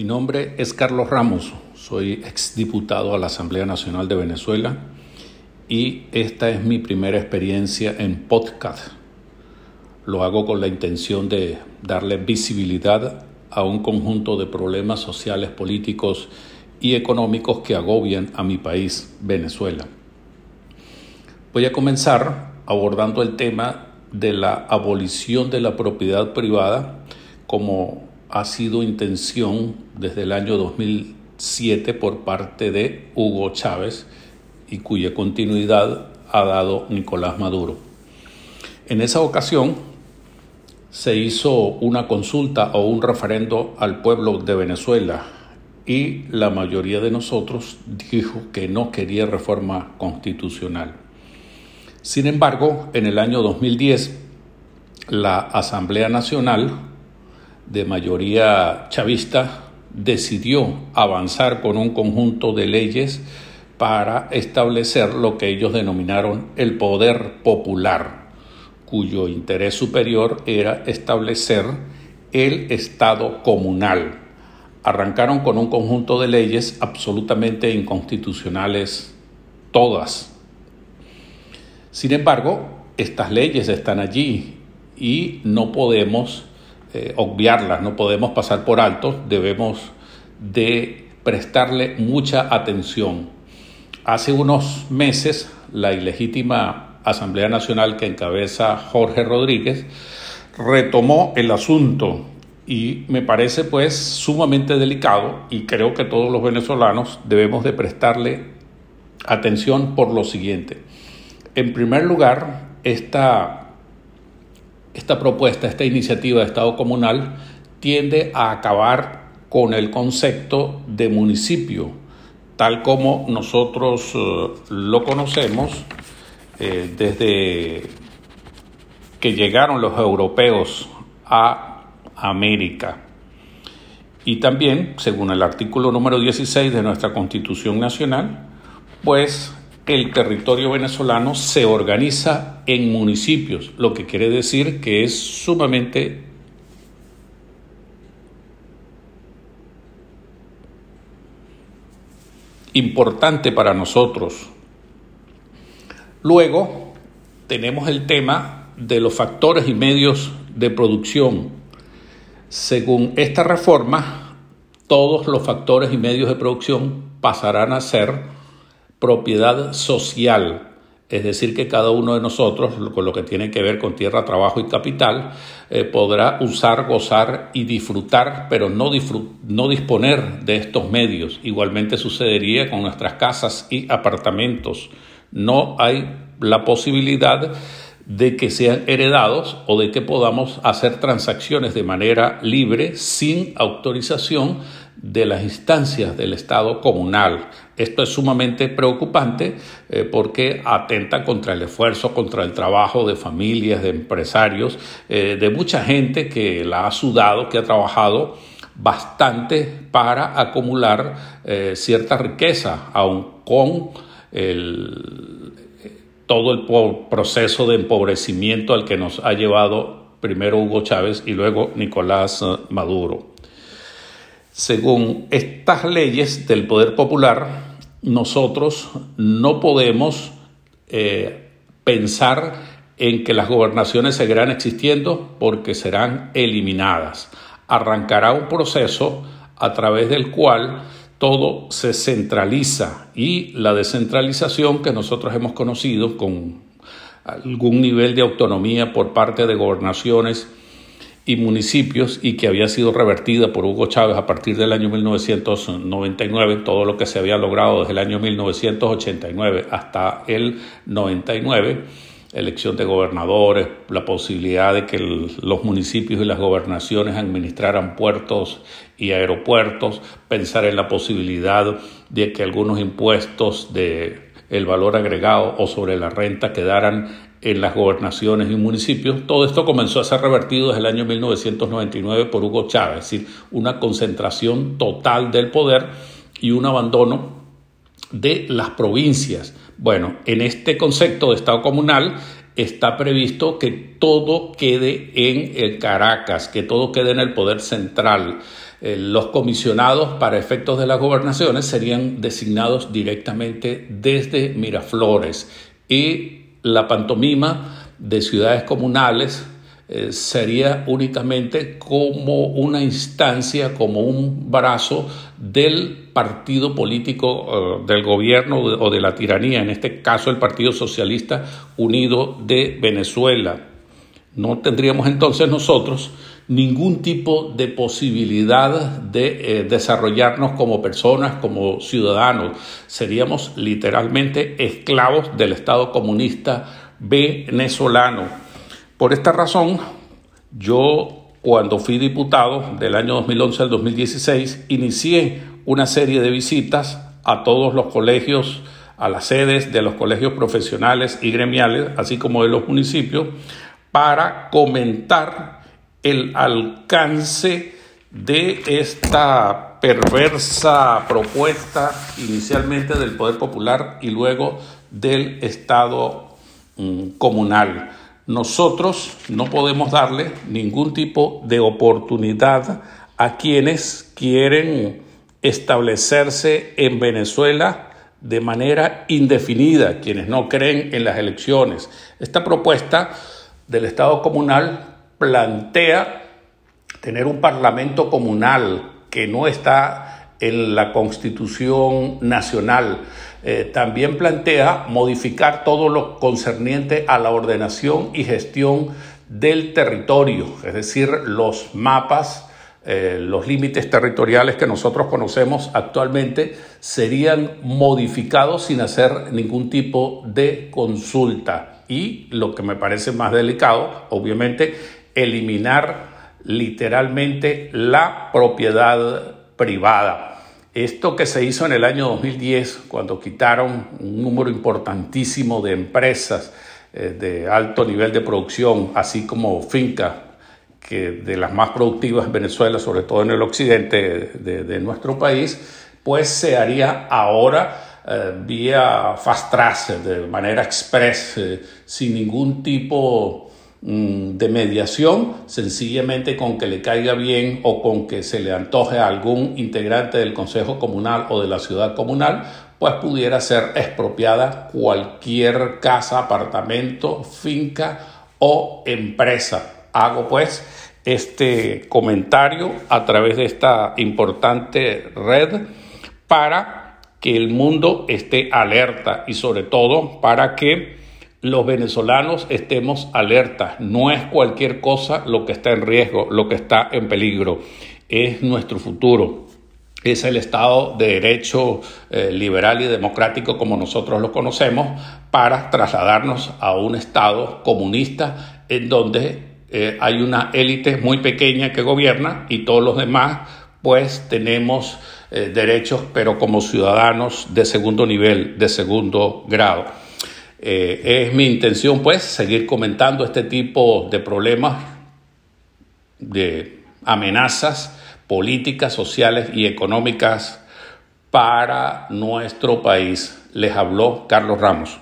Mi nombre es Carlos Ramos, soy exdiputado a la Asamblea Nacional de Venezuela y esta es mi primera experiencia en podcast. Lo hago con la intención de darle visibilidad a un conjunto de problemas sociales, políticos y económicos que agobian a mi país, Venezuela. Voy a comenzar abordando el tema de la abolición de la propiedad privada como ha sido intención desde el año 2007 por parte de Hugo Chávez y cuya continuidad ha dado Nicolás Maduro. En esa ocasión se hizo una consulta o un referendo al pueblo de Venezuela y la mayoría de nosotros dijo que no quería reforma constitucional. Sin embargo, en el año 2010, la Asamblea Nacional de mayoría chavista decidió avanzar con un conjunto de leyes para establecer lo que ellos denominaron el poder popular, cuyo interés superior era establecer el Estado comunal. Arrancaron con un conjunto de leyes absolutamente inconstitucionales, todas. Sin embargo, estas leyes están allí y no podemos eh, obviarlas, no podemos pasar por alto, debemos de prestarle mucha atención. Hace unos meses, la ilegítima Asamblea Nacional que encabeza Jorge Rodríguez retomó el asunto y me parece pues sumamente delicado y creo que todos los venezolanos debemos de prestarle atención por lo siguiente. En primer lugar, esta esta propuesta, esta iniciativa de Estado comunal tiende a acabar con el concepto de municipio, tal como nosotros eh, lo conocemos eh, desde que llegaron los europeos a América. Y también, según el artículo número 16 de nuestra Constitución Nacional, pues el territorio venezolano se organiza en municipios, lo que quiere decir que es sumamente importante para nosotros. Luego tenemos el tema de los factores y medios de producción. Según esta reforma, todos los factores y medios de producción pasarán a ser propiedad social, es decir, que cada uno de nosotros, con lo que tiene que ver con tierra, trabajo y capital, eh, podrá usar, gozar y disfrutar, pero no, no disponer de estos medios. Igualmente sucedería con nuestras casas y apartamentos. No hay la posibilidad de que sean heredados o de que podamos hacer transacciones de manera libre sin autorización de las instancias del Estado comunal. Esto es sumamente preocupante eh, porque atenta contra el esfuerzo, contra el trabajo de familias, de empresarios, eh, de mucha gente que la ha sudado, que ha trabajado bastante para acumular eh, cierta riqueza, aun con todo el proceso de empobrecimiento al que nos ha llevado primero Hugo Chávez y luego Nicolás Maduro. Según estas leyes del poder popular, nosotros no podemos eh, pensar en que las gobernaciones seguirán existiendo porque serán eliminadas. Arrancará un proceso a través del cual todo se centraliza y la descentralización que nosotros hemos conocido con algún nivel de autonomía por parte de gobernaciones y municipios y que había sido revertida por Hugo Chávez a partir del año 1999, todo lo que se había logrado desde el año 1989 hasta el 99, elección de gobernadores, la posibilidad de que los municipios y las gobernaciones administraran puertos y aeropuertos, pensar en la posibilidad de que algunos impuestos de el valor agregado o sobre la renta quedaran en las gobernaciones y municipios. Todo esto comenzó a ser revertido desde el año 1999 por Hugo Chávez, es decir, una concentración total del poder y un abandono de las provincias. Bueno, en este concepto de Estado comunal, está previsto que todo quede en Caracas, que todo quede en el poder central. Eh, los comisionados para efectos de las gobernaciones serían designados directamente desde Miraflores y la pantomima de ciudades comunales eh, sería únicamente como una instancia, como un brazo del partido político eh, del gobierno o de la tiranía, en este caso el Partido Socialista Unido de Venezuela. No tendríamos entonces nosotros ningún tipo de posibilidad de eh, desarrollarnos como personas, como ciudadanos. Seríamos literalmente esclavos del Estado comunista venezolano. Por esta razón, yo cuando fui diputado del año 2011 al 2016, inicié una serie de visitas a todos los colegios, a las sedes de los colegios profesionales y gremiales, así como de los municipios, para comentar el alcance de esta perversa propuesta inicialmente del Poder Popular y luego del Estado mm, comunal. Nosotros no podemos darle ningún tipo de oportunidad a quienes quieren establecerse en Venezuela de manera indefinida, quienes no creen en las elecciones. Esta propuesta del Estado comunal plantea tener un parlamento comunal que no está en la constitución nacional. Eh, también plantea modificar todo lo concerniente a la ordenación y gestión del territorio, es decir, los mapas, eh, los límites territoriales que nosotros conocemos actualmente serían modificados sin hacer ningún tipo de consulta. Y lo que me parece más delicado, obviamente, eliminar literalmente la propiedad privada. Esto que se hizo en el año 2010, cuando quitaron un número importantísimo de empresas eh, de alto nivel de producción, así como fincas, que de las más productivas en Venezuela, sobre todo en el occidente de, nuestro país, pues se haría ahora eh, vía fast track, de manera express, eh, sin ningún tipo Mm, de mediación, sencillamente con que le caiga bien o con que se le antoje a algún integrante del Consejo Comunal o de la ciudad comunal, pues pudiera ser expropiada cualquier casa, apartamento, finca o empresa. Hago pues este comentario a través de esta importante red para que el mundo esté alerta y sobre todo para que los venezolanos estemos alertas. No es cualquier cosa lo que está en riesgo, lo que está en peligro. Es nuestro futuro. Es el Estado de Derecho eh, liberal y democrático como nosotros lo conocemos para trasladarnos a un Estado comunista en donde eh, hay una élite muy pequeña que gobierna y todos los demás pues tenemos eh, derechos pero como ciudadanos de segundo nivel, de segundo grado. Eh, es mi intención, pues, seguir comentando este tipo de problemas, de amenazas políticas, sociales y económicas para nuestro país. Les habló Carlos Ramos.